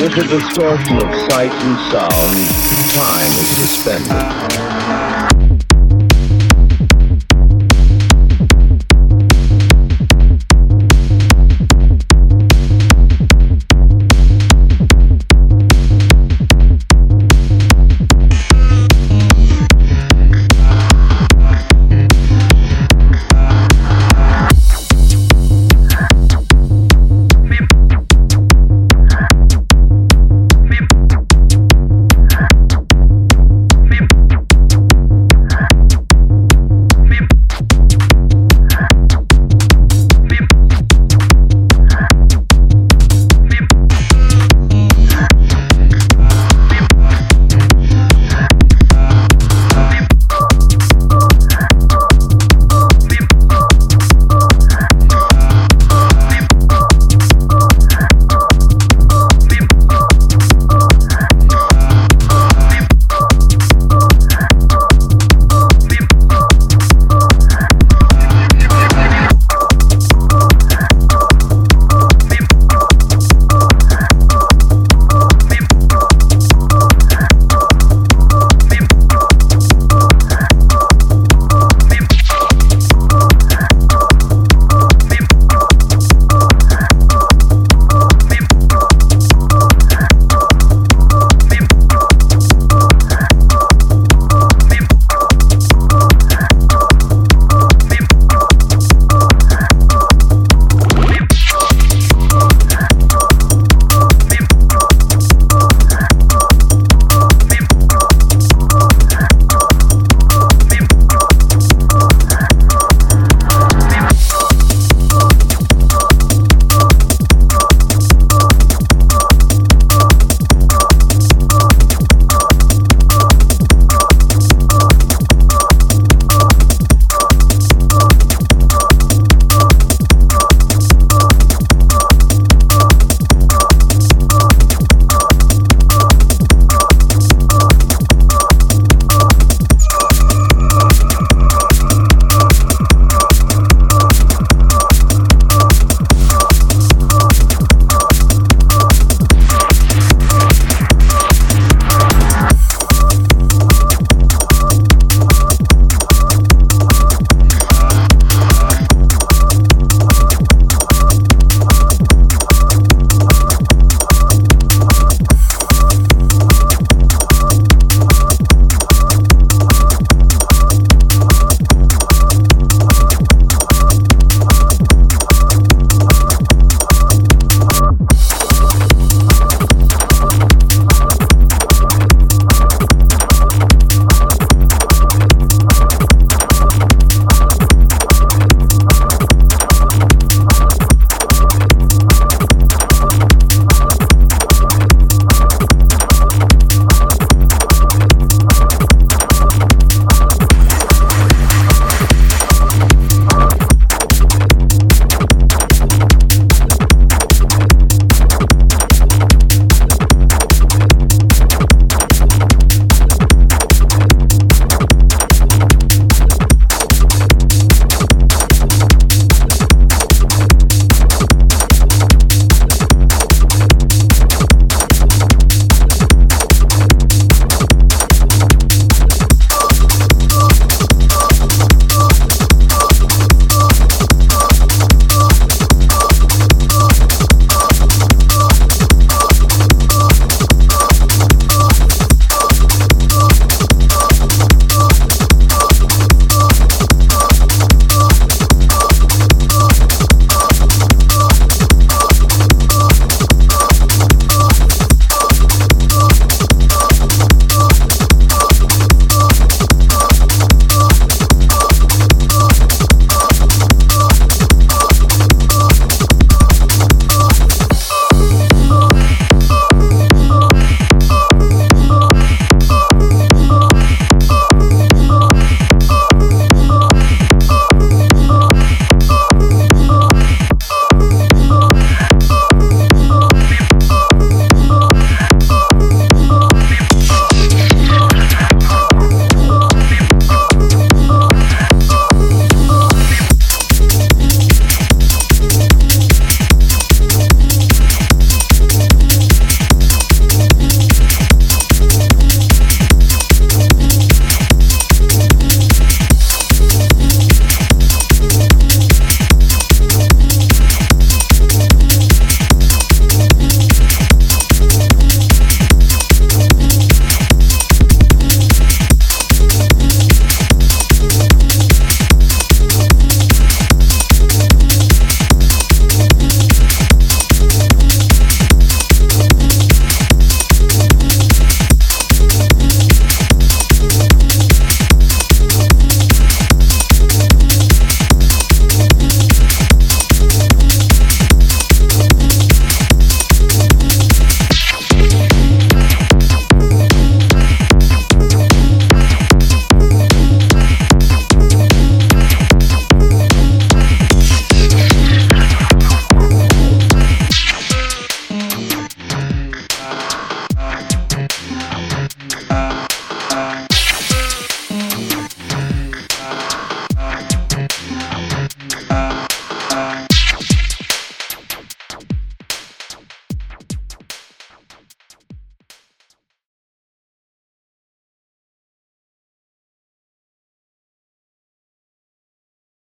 With the distortion of sight and sound, time is suspended.